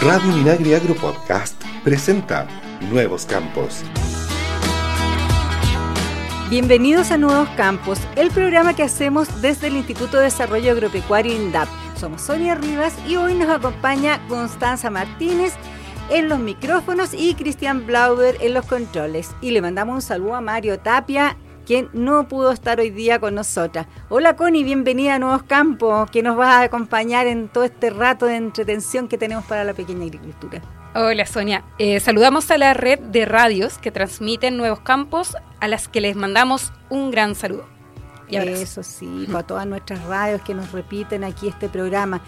Radio Minagri Agro Podcast presenta Nuevos Campos. Bienvenidos a Nuevos Campos, el programa que hacemos desde el Instituto de Desarrollo Agropecuario INDAP. Somos Sonia Rivas y hoy nos acompaña Constanza Martínez en los micrófonos y Cristian Blauber en los controles. Y le mandamos un saludo a Mario Tapia, quien no pudo estar hoy día con nosotras. Hola Connie, bienvenida a Nuevos Campos, que nos va a acompañar en todo este rato de entretención que tenemos para la pequeña agricultura. Hola Sonia, eh, saludamos a la red de radios que transmiten Nuevos Campos, a las que les mandamos un gran saludo. Y Eso sí, para todas nuestras radios que nos repiten aquí este programa.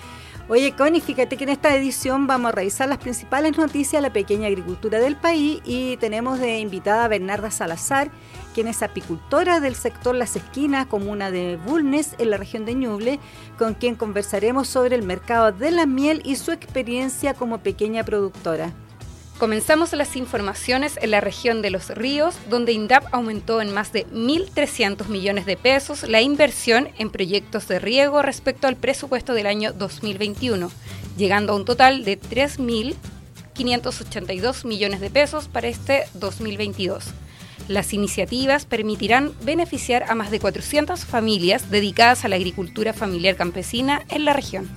Oye, Connie, fíjate que en esta edición vamos a revisar las principales noticias de la pequeña agricultura del país y tenemos de invitada a Bernarda Salazar, quien es apicultora del sector Las Esquinas, comuna de Bulnes, en la región de Ñuble, con quien conversaremos sobre el mercado de la miel y su experiencia como pequeña productora. Comenzamos las informaciones en la región de Los Ríos, donde INDAP aumentó en más de 1.300 millones de pesos la inversión en proyectos de riego respecto al presupuesto del año 2021, llegando a un total de 3.582 millones de pesos para este 2022. Las iniciativas permitirán beneficiar a más de 400 familias dedicadas a la agricultura familiar campesina en la región.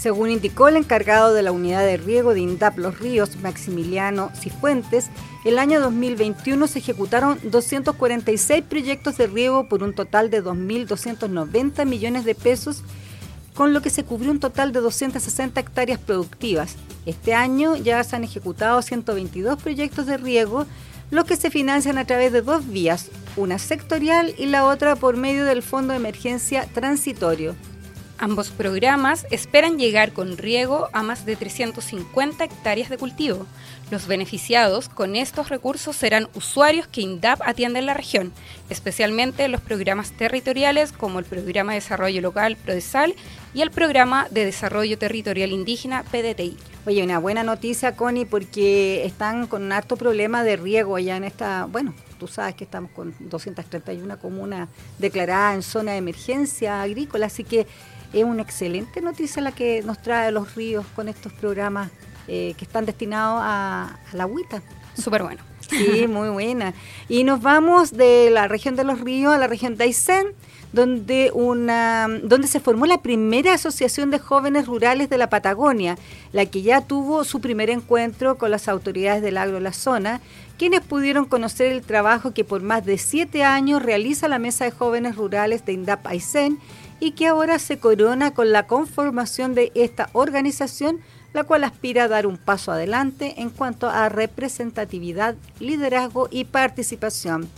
Según indicó el encargado de la unidad de riego de INDAP Los Ríos, Maximiliano Cifuentes, el año 2021 se ejecutaron 246 proyectos de riego por un total de 2.290 millones de pesos, con lo que se cubrió un total de 260 hectáreas productivas. Este año ya se han ejecutado 122 proyectos de riego, los que se financian a través de dos vías, una sectorial y la otra por medio del Fondo de Emergencia Transitorio. Ambos programas esperan llegar con riego a más de 350 hectáreas de cultivo. Los beneficiados con estos recursos serán usuarios que INDAP atiende en la región, especialmente los programas territoriales como el Programa de Desarrollo Local PRODESAL y el Programa de Desarrollo Territorial Indígena PDTI. Oye, una buena noticia, Connie, porque están con un alto problema de riego allá en esta, bueno, tú sabes que estamos con 231 comunas declaradas en zona de emergencia agrícola, así que es una excelente noticia la que nos trae los ríos con estos programas eh, que están destinados a, la agüita. Súper bueno. Sí, muy buena. Y nos vamos de la región de los ríos a la región de Aysén, donde, una, donde se formó la primera asociación de jóvenes rurales de la Patagonia, la que ya tuvo su primer encuentro con las autoridades del agro de la zona, quienes pudieron conocer el trabajo que por más de siete años realiza la Mesa de Jóvenes Rurales de INDAP Aysén y que ahora se corona con la conformación de esta organización, la cual aspira a dar un paso adelante en cuanto a representatividad, liderazgo y participación.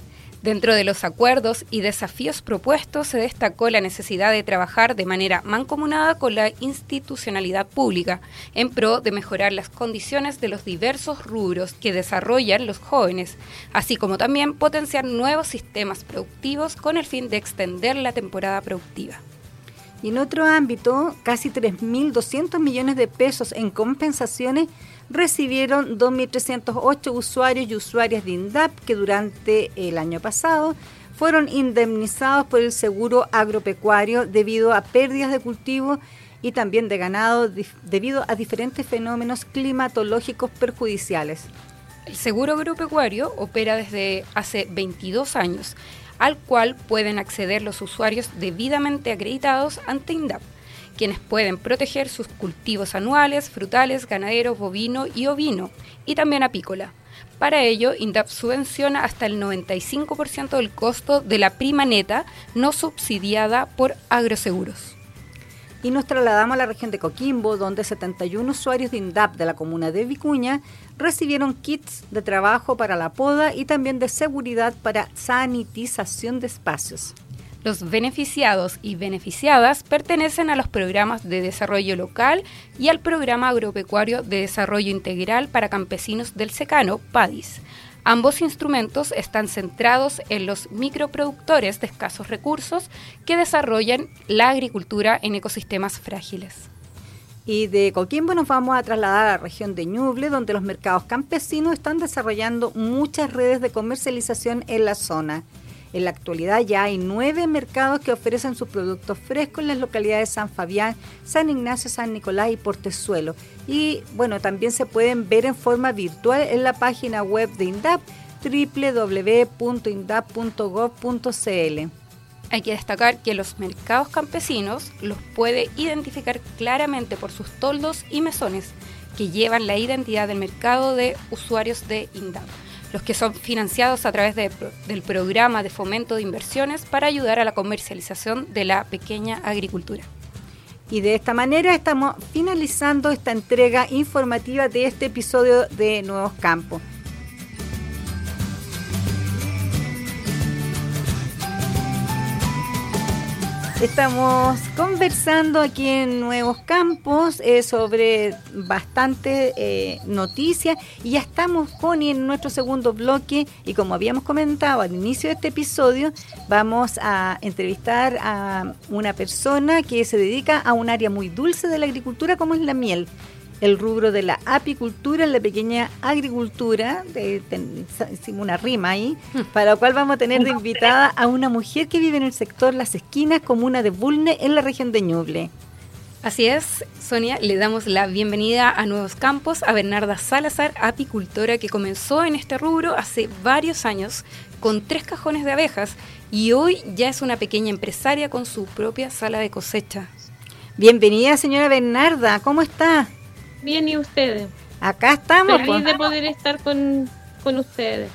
Dentro de los acuerdos y desafíos propuestos se destacó la necesidad de trabajar de manera mancomunada con la institucionalidad pública en pro de mejorar las condiciones de los diversos rubros que desarrollan los jóvenes, así como también potenciar nuevos sistemas productivos con el fin de extender la temporada productiva. Y en otro ámbito, casi 3.200 millones de pesos en compensaciones recibieron 2.308 usuarios y usuarias de INDAP que durante el año pasado fueron indemnizados por el seguro agropecuario debido a pérdidas de cultivo y también de ganado debido a diferentes fenómenos climatológicos perjudiciales. El seguro agropecuario opera desde hace 22 años al cual pueden acceder los usuarios debidamente acreditados ante INDAP, quienes pueden proteger sus cultivos anuales, frutales, ganaderos, bovino y ovino, y también apícola. Para ello, INDAP subvenciona hasta el 95% del costo de la prima neta no subsidiada por agroseguros y nos trasladamos a la región de Coquimbo, donde 71 usuarios de INDAP de la comuna de Vicuña recibieron kits de trabajo para la poda y también de seguridad para sanitización de espacios. Los beneficiados y beneficiadas pertenecen a los programas de desarrollo local y al programa agropecuario de desarrollo integral para campesinos del secano, PADIS Ambos instrumentos están centrados en los microproductores de escasos recursos que desarrollan la agricultura en ecosistemas frágiles. Y de Coquimbo nos vamos a trasladar a la región de Ñuble, donde los mercados campesinos están desarrollando muchas redes de comercialización en la zona. En la actualidad ya hay nueve mercados que ofrecen sus productos frescos en las localidades San Fabián, San Ignacio, San Nicolás y Portezuelo. Y bueno, también se pueden ver en forma virtual en la página web de INDAP www.indap.gov.cl. Hay que destacar que los mercados campesinos los puede identificar claramente por sus toldos y mesones que llevan la identidad del mercado de usuarios de INDAP, los que son financiados a través del programa de fomento de inversiones para ayudar a la comercialización de la pequeña agricultura. Y de esta manera estamos finalizando esta entrega informativa de este episodio de Nuevos Campos. Estamos conversando aquí en Nuevos Campos eh, sobre bastante eh, noticias y ya estamos, con en nuestro segundo bloque y como habíamos comentado al inicio de este episodio, vamos a entrevistar a una persona que se dedica a un área muy dulce de la agricultura como es la miel el rubro de la apicultura la pequeña agricultura, de, hicimos una rima ahí, hmm. para lo cual vamos a tener de invitada a una mujer que vive en el sector Las Esquinas, comuna de Bulne, en la región de Ñuble. Así es, Sonia, le damos la bienvenida a Nuevos Campos a Bernarda Salazar, apicultora que comenzó en este rubro hace varios años con tres cajones de abejas y hoy ya es una pequeña empresaria con su propia sala de cosecha. Bienvenida, señora Bernarda, ¿cómo está? Bien, ¿y ustedes? Acá estamos. Feliz pues. de poder estar con, ustedes.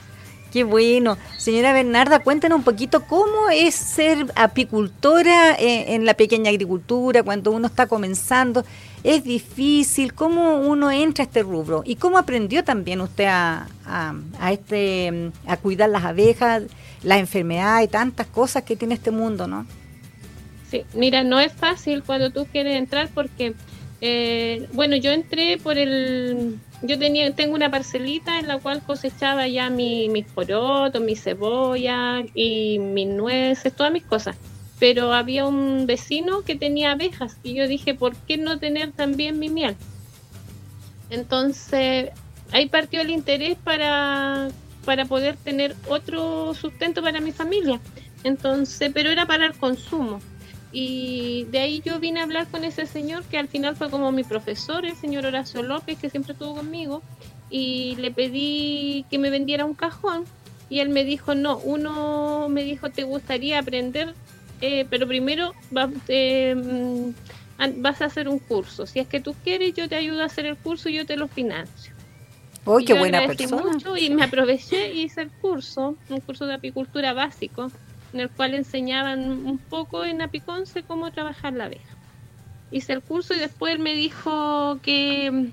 Qué bueno. Señora Bernarda, cuéntenos un poquito cómo es ser apicultora en, la pequeña agricultura cuando uno está comenzando. ¿Es difícil? ¿Cómo uno entra a este rubro? ¿Y cómo aprendió también usted a, a, este, a cuidar las abejas, las enfermedades y tantas cosas que tiene este mundo, no? Sí, mira, no es fácil cuando tú quieres entrar porque eh, bueno, yo entré por el... Yo tenía, tengo una parcelita en la cual cosechaba ya mi, mis porotos, mi cebolla y mis nueces, todas mis cosas. Pero había un vecino que tenía abejas y yo dije, ¿por qué no tener también mi miel? Entonces, ahí partió el interés para, para poder tener otro sustento para mi familia. Entonces, pero era para el consumo. Y de ahí yo vine a hablar con ese señor que al final fue como mi profesor, el señor Horacio López, que siempre estuvo conmigo, y le pedí que me vendiera un cajón y él me dijo, no, uno me dijo, te gustaría aprender, eh, pero primero eh, mm, vas a hacer un curso. Si es que tú quieres, yo te ayudo a hacer el curso y yo te lo financio. ¡Uy, qué buena persona! Mucho y me aproveché y hice el curso, un curso de apicultura básico en el cual enseñaban un poco en Apiconce cómo trabajar la abeja. Hice el curso y después él me dijo que mm,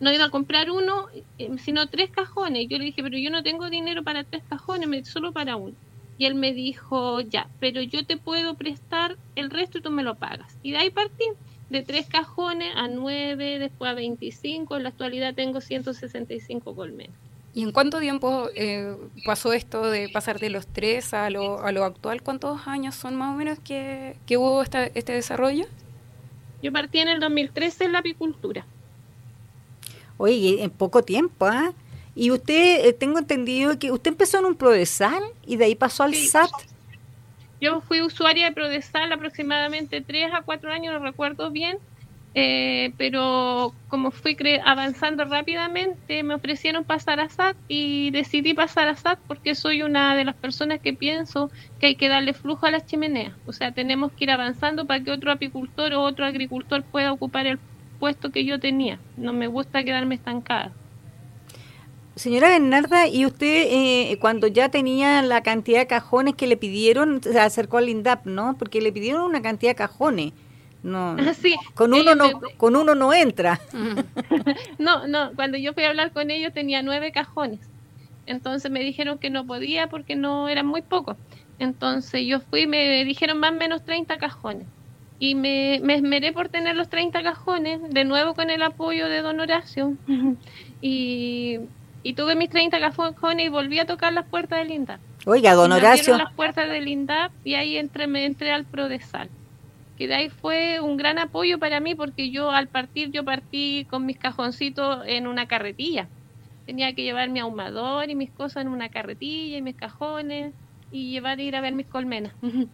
no iba a comprar uno, eh, sino tres cajones. Yo le dije, pero yo no tengo dinero para tres cajones, solo para uno. Y él me dijo, ya, pero yo te puedo prestar el resto y tú me lo pagas. Y de ahí partí, de tres cajones a nueve, después a 25, en la actualidad tengo 165 colmenas. ¿Y en cuánto tiempo eh, pasó esto de pasar de los tres a lo, a lo actual? ¿Cuántos años son más o menos que, hubo este desarrollo? Yo partí en el 2013 en la apicultura. Oye, en poco tiempo, ¿ah? Y usted, eh, tengo entendido que usted empezó en un Prodesal y de ahí pasó al SAT. Yo fui usuaria de Prodesal aproximadamente tres a cuatro años, no recuerdo bien, eh, pero como fui avanzando rápidamente, me ofrecieron pasar a SAT y decidí pasar a SAT porque soy una de las personas que pienso que hay que darle flujo a las chimeneas. O sea, tenemos que ir avanzando para que otro apicultor o otro agricultor pueda ocupar el puesto que yo tenía. No me gusta quedarme estancada. Señora Bernarda, ¿y usted eh, cuando ya tenía la cantidad de cajones que le pidieron, se acercó al INDAP, ¿no? Porque le pidieron una cantidad de cajones. No, con uno no, con uno no entra. no, no, cuando yo fui a hablar con ellos tenía nueve cajones. Entonces me dijeron que no podía porque no eran muy pocos. Entonces yo fui, me dijeron más o menos 30 cajones. Y me, me esmeré por tener los 30 cajones, de nuevo con el apoyo de don Horacio. y, y tuve mis 30 cajones y volví a tocar las puertas del INDAP. Oiga, don Horacio. las puertas del INDAP y ahí entré, me entré al PRODESAL que de ahí fue un gran apoyo para mí porque yo al partir, yo partí con mis cajoncitos en una carretilla. Tenía que llevar mi ahumador y mis cosas en una carretilla y mis cajones. y llevar ir a ver mis colmenas.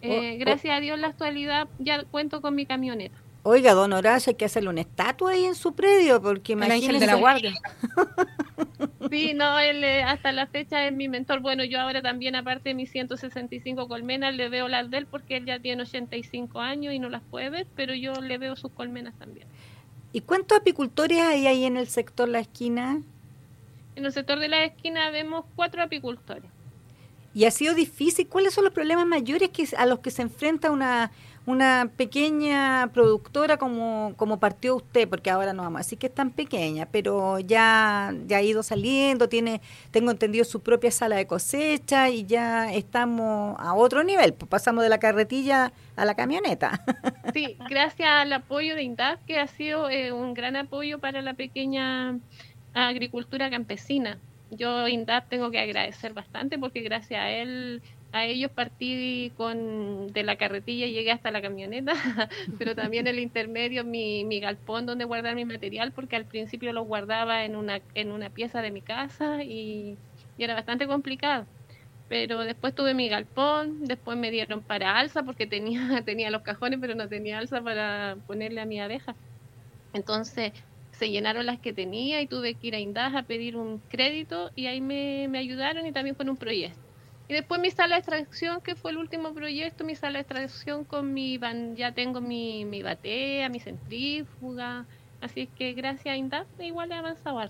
Eh, gracias a Dios en la actualidad ya cuento con mi camioneta. Oiga, don Horacio, hay que hacerle una estatua ahí en su predio, porque imagínese... de la guardia. Sí, no, él eh, hasta la fecha es mi mentor. Bueno, yo ahora también, aparte de mis 165 colmenas, le veo las de él porque él ya tiene 85 años y no las puede ver, pero yo le veo sus colmenas también. ¿Y cuántos apicultores hay ahí en el sector La Esquina? En el sector de La Esquina vemos cuatro apicultores. ¿Y ha sido difícil? ¿Cuáles son los problemas mayores que, a los que se enfrenta una una pequeña productora como, como partió usted, porque ahora no vamos a decir que es tan pequeña, pero ya, ya ha ido saliendo, tiene, tengo entendido, su propia sala de cosecha y ya estamos a otro nivel, pues pasamos de la carretilla a la camioneta. Sí, gracias al apoyo de INDAF, que ha sido eh, un gran apoyo para la pequeña agricultura campesina. Yo INDAF tengo que agradecer bastante porque gracias a él a ellos partí con de la carretilla y llegué hasta la camioneta, pero también el intermedio, mi, mi galpón donde guardar mi material, porque al principio lo guardaba en una, en una pieza de mi casa y, era bastante complicado. Pero después tuve mi galpón, después me dieron para alza porque tenía, tenía los cajones, pero no tenía alza para ponerle a mi abeja. Entonces se llenaron las que tenía y tuve que ir a Indas a pedir un crédito y ahí me, me ayudaron y también con un proyecto. Y después mi sala de extracción, que fue el último proyecto, mi sala de extracción con mi, ya tengo mi, mi batea, mi centrífuga, así que gracias a INDAP igual he avanzado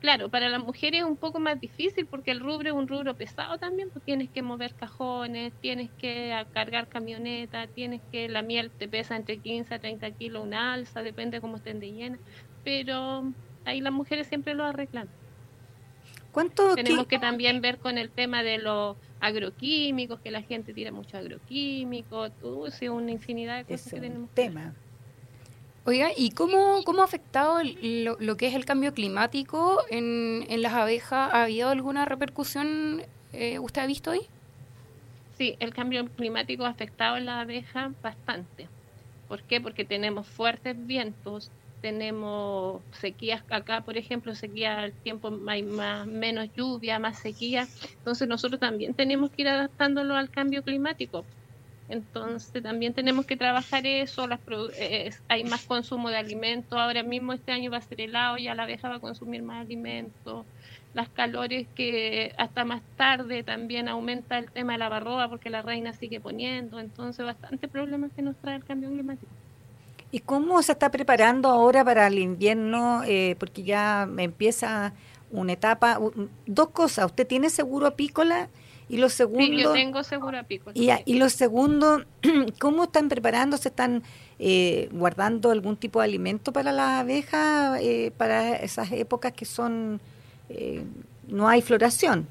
Claro, para las mujeres es un poco más difícil porque el rubro es un rubro pesado también, pues tienes que mover cajones, tienes que cargar camioneta, tienes que, la miel te pesa entre 15 a 30 kilos una alza, depende cómo estén de llena, pero ahí las mujeres siempre lo arreglan. ¿Cuánto Tenemos que también ver con el tema de los agroquímicos, que la gente tira mucho agroquímicos, todo, una infinidad de cosas que tenemos. tema. Oiga, ¿y cómo, cómo ha afectado lo, que es el cambio climático en, en las abejas? ¿Ha habido alguna repercusión eh, usted ha visto ahí? Sí, el cambio climático ha afectado a las abejas bastante. ¿Por qué? Porque tenemos fuertes vientos, tenemos sequías acá, por ejemplo, sequía al tiempo hay más, menos lluvia, más sequía, entonces nosotros también tenemos que ir adaptándolo al cambio climático. Entonces también tenemos que trabajar eso, las, hay más consumo de alimentos, ahora mismo este año va a ser helado, ya la abeja va a consumir más alimentos, las calores que hasta más tarde también aumenta el tema de la barroa porque la reina sigue poniendo, entonces bastante problemas que nos trae el cambio climático. ¿Y cómo se está preparando ahora para el invierno? Eh, porque ya empieza una etapa, dos cosas. ¿Usted tiene seguro apícola? Y lo segundo, sí, yo tengo seguro apícola. Y, y lo segundo, ¿cómo están preparándose? ¿Están eh, guardando algún tipo de alimento para las abejas eh, para esas épocas que son no hay floración?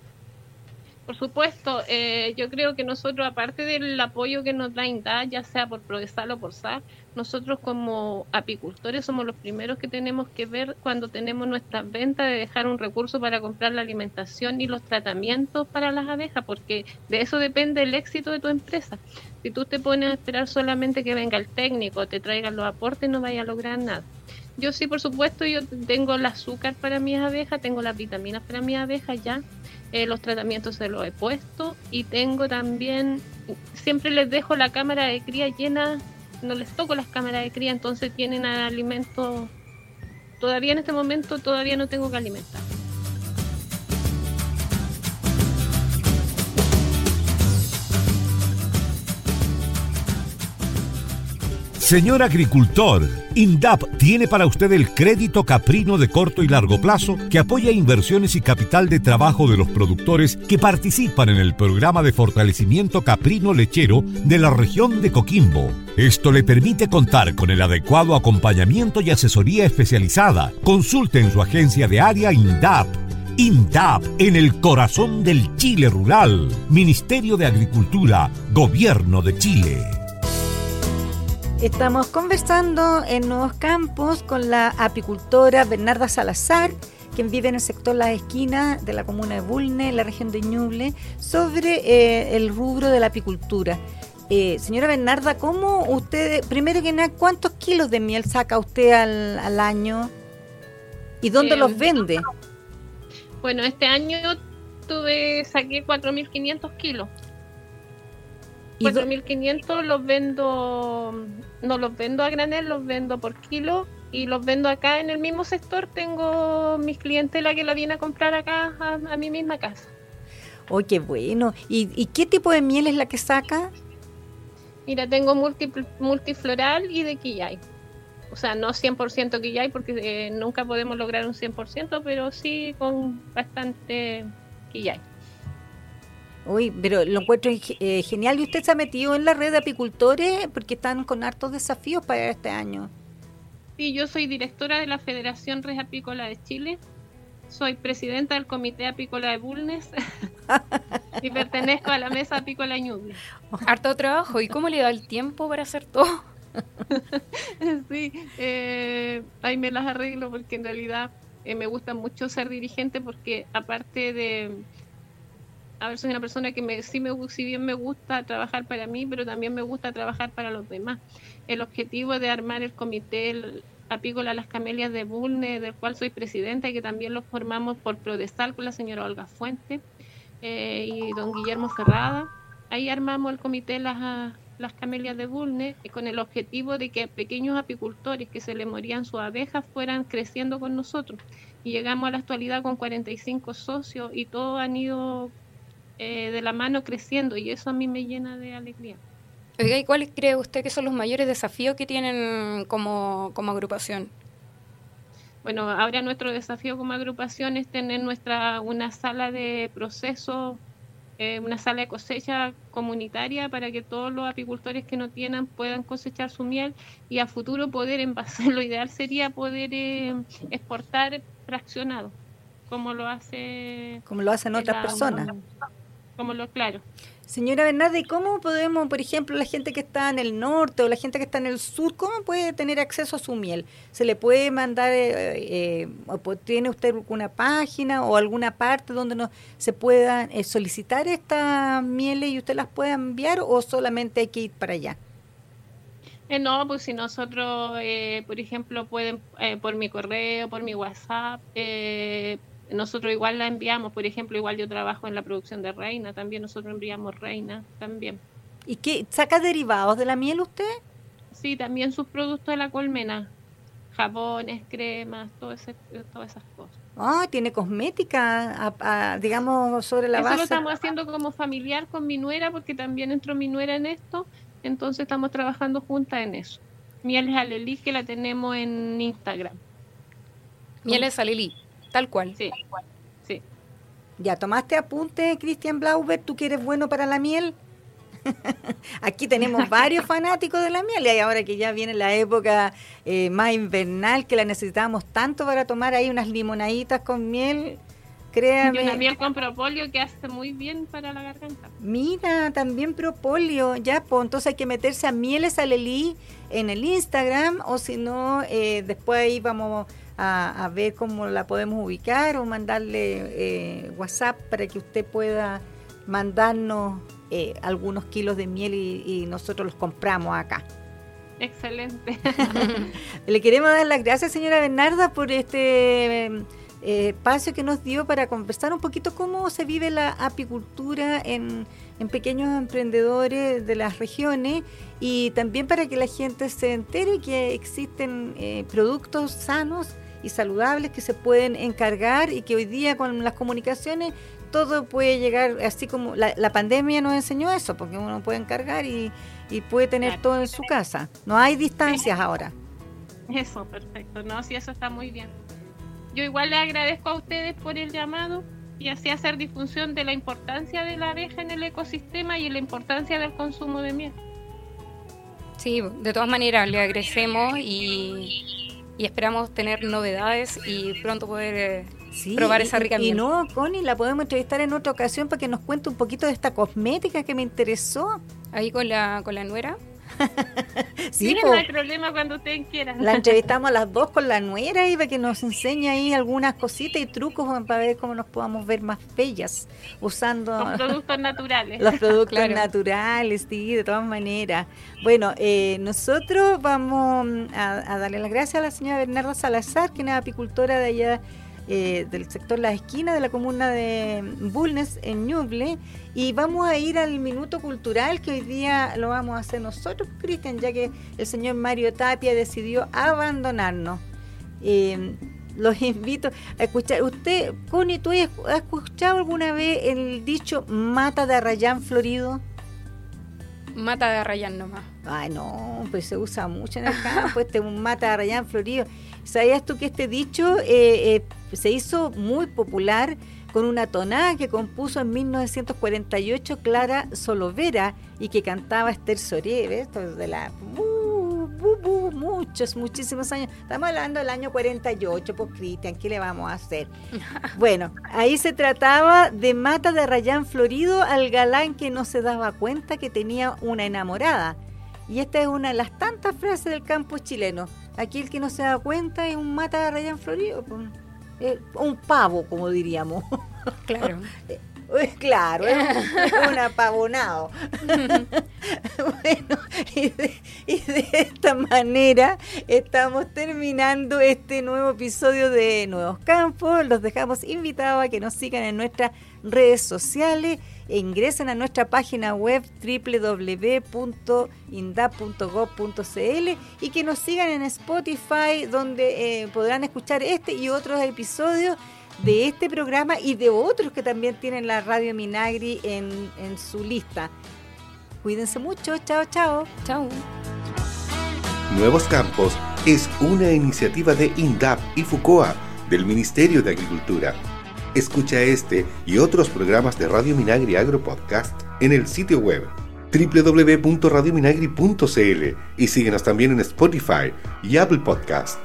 Por supuesto, eh, yo creo que nosotros, aparte del apoyo que nos da INDA, ya sea por Prodesal o por SAR, nosotros como apicultores somos los primeros que tenemos que ver cuando tenemos nuestras ventas de dejar un recurso para comprar la alimentación y los tratamientos para las abejas, porque de eso depende el éxito de tu empresa. Si tú te pones a esperar solamente que venga el técnico, te traigan los aportes, no vaya a lograr nada. Yo sí, por supuesto, yo tengo el azúcar para mis abejas, tengo las vitaminas para mis abejas ya, eh, los tratamientos se los he puesto y tengo también, siempre les dejo la cámara de cría llena, no les toco las cámaras de cría, entonces tienen alimento, todavía en este momento todavía no tengo que alimentar. Señor agricultor, INDAP tiene para usted el crédito caprino de corto y largo plazo que apoya inversiones y capital de trabajo de los productores que participan en el programa de fortalecimiento caprino lechero de la región de Coquimbo. Esto le permite contar con el adecuado acompañamiento y asesoría especializada. Consulte en su agencia de área INDAP INDAP en el corazón del Chile rural. Ministerio de Agricultura, Gobierno de Chile. Estamos conversando en Nuevos Campos con la apicultora Bernarda Salazar, quien vive en el sector La Esquina de la comuna de Bulne, en la región de Ñuble, sobre eh, el rubro de la apicultura. Eh, señora Bernarda, ¿cómo usted, primero que nada, cuántos kilos de miel saca usted al, año y dónde los eh, vende? Bueno, este año tuve, saqué 4.500 kilos. 4.500 los vendo, no los vendo a granel, los vendo por kilo y los vendo acá en el mismo sector. Tengo mis clientela que la viene a comprar acá a, mi misma casa. Oh, qué bueno. ¿Y, qué tipo de miel es la que saca? Mira, tengo multifloral y de quillay. O sea, no 100% quillay porque eh, nunca podemos lograr un 100%, pero sí con bastante quillay. Uy, pero lo encuentro eh, genial. ¿Y usted se ha metido en la red de apicultores? Porque están con hartos desafíos para este año. Sí, yo soy directora de la Federación Red Apícola de Chile. Soy presidenta del Comité Apícola de Bulnes y pertenezco a la Mesa Apícola Ñuble. Harto trabajo. ¿Y cómo le da el tiempo para hacer todo? sí, eh, ahí me las arreglo porque en realidad eh, me gusta mucho ser dirigente porque aparte de a ver, soy una persona que me, sí, me, si bien me gusta trabajar para mí, pero también me gusta trabajar para los demás. El objetivo de armar el comité apícola Las Camelias de Bulne, del cual soy presidenta y que también lo formamos por Prodesal con la señora Olga Fuente eh, y don Guillermo Ferrada. Ahí armamos el comité Las, las Camelias de Bulne con el objetivo de que pequeños apicultores que se le morían sus abejas fueran creciendo con nosotros. Y llegamos a la actualidad con 45 socios y todos han ido eh, de la mano creciendo y eso a mí me llena de alegría. ¿y cuáles cree usted que son los mayores desafíos que tienen como, agrupación? Bueno, ahora nuestro desafío como agrupación es tener nuestra una sala de proceso, eh, una sala de cosecha comunitaria para que todos los apicultores que no tienen puedan cosechar su miel y a futuro poder envasar. Lo ideal sería poder eh, exportar fraccionado, como lo hace como lo hacen otras personas como lo claro. Señora Bernardi, ¿cómo podemos, por ejemplo, la gente que está en el norte o la gente que está en el sur, cómo puede tener acceso a su miel? ¿Se le puede mandar, eh, eh tiene usted alguna página o alguna parte donde no, se puedan eh, solicitar estas mieles y usted las pueda enviar o solamente hay que ir para allá? Eh, no, pues si nosotros, por ejemplo, pueden por mi correo, por mi WhatsApp, nosotros igual la enviamos, por ejemplo, igual yo trabajo en la producción de reina, también nosotros enviamos reina, también. ¿Y qué? ¿Saca derivados de la miel usted? Sí, también sus productos de la colmena, jabones, cremas, todo ese, todas esas cosas. Ah, tiene cosmética, digamos, sobre la base. Eso lo estamos haciendo como familiar con mi nuera, porque también entró mi nuera en esto, entonces estamos trabajando juntas en eso. Mieles Alelí, que la tenemos en Instagram. Mieles Alelí. Tal cual. Sí, sí. ¿Ya tomaste apunte, Cristian Blauber? ¿Tú que eres bueno para la miel? Aquí tenemos varios fanáticos de la miel y ahora que ya viene la época eh, más invernal que la necesitamos tanto para tomar ahí unas limonaditas con miel. Créame. Y una miel con propóleo que hace muy bien para la garganta. Mira, también propóleo. Ya, pues entonces hay que meterse a Mieles Alelí en el Instagram o si no, eh, después ahí vamos a, ver cómo la podemos ubicar o mandarle eh, WhatsApp para que usted pueda mandarnos eh, algunos kilos de miel y, nosotros los compramos acá. Excelente. Le queremos dar las gracias, señora Bernarda, por este eh, espacio que nos dio para conversar un poquito cómo se vive la apicultura en, pequeños emprendedores de las regiones y también para que la gente se entere que existen productos sanos y saludables que se pueden encargar y que hoy día con las comunicaciones todo puede llegar, así como la, pandemia nos enseñó eso, porque uno puede encargar y, puede tener todo en su casa. No hay distancias ahora. Eso, perfecto. No, sí, eso está muy bien. Yo igual le agradezco a ustedes por el llamado y así hacer difusión de la importancia de la abeja en el ecosistema y la importancia del consumo de miel. Sí, de todas maneras le agradecemos y y esperamos tener novedades y pronto poder eh, probar esa rica miel. Y no, Connie, la podemos entrevistar en otra ocasión para que nos cuente un poquito de esta cosmética que me interesó. Ahí con la, con la nuera. sí, no hay problema cuando ustedes quieran. La entrevistamos a las dos con la nuera y para que nos enseñe ahí algunas cositas y trucos para ver cómo nos podamos ver más bellas usando los productos naturales. Los productos naturales, sí, de todas maneras. Bueno, eh, nosotros vamos a, darle las gracias a la señora Bernarda Salazar, que es apicultora de allá eh, del sector La Esquina de la comuna de Bulnes, en Ñuble. Y vamos a ir al minuto cultural que hoy día lo vamos a hacer nosotros, Cristian, ya que el señor Mario Tapia decidió abandonarnos. Eh, los invito a escuchar. Usted, Connie, ¿tú has escuchado alguna vez el dicho mata de arrayán florido? Mata de arrayán nomás. Ay, no, pues se usa mucho en el campo, este un mata de arrayán florido. ¿Sabías tú que este dicho eh, eh, se hizo muy popular con una tonada que compuso en 1948 Clara Solovera y que cantaba Esther Sorieve, esto de la... Muchos, muchísimos años. Estamos hablando del año 48, pues Cristian, ¿qué le vamos a hacer? bueno, ahí se trataba de mata de Rayán Florido al galán que no se daba cuenta que tenía una enamorada. Y esta es una de las tantas frases del campo chileno. Aquí el que no se da cuenta es un mata de Rayán Florido, pues, un pavo, como diríamos. Claro. Claro, es un, apavonado. bueno, y de, esta manera estamos terminando este nuevo episodio de Nuevos Campos. Los dejamos invitados a que nos sigan en nuestras redes sociales e ingresen a nuestra página web www.indap.gov.cl y que nos sigan en Spotify donde eh, podrán escuchar este y otros episodios de este programa y de otros que también tienen la Radio Minagri en, en su lista. Cuídense mucho, chao, chao. Chao. Nuevos Campos es una iniciativa de INDAP y FUCOA del Ministerio de Agricultura. Escucha este y otros programas de Radio Minagri Agro Podcast en el sitio web www.radiominagri.cl y síguenos también en Spotify y Apple Podcast.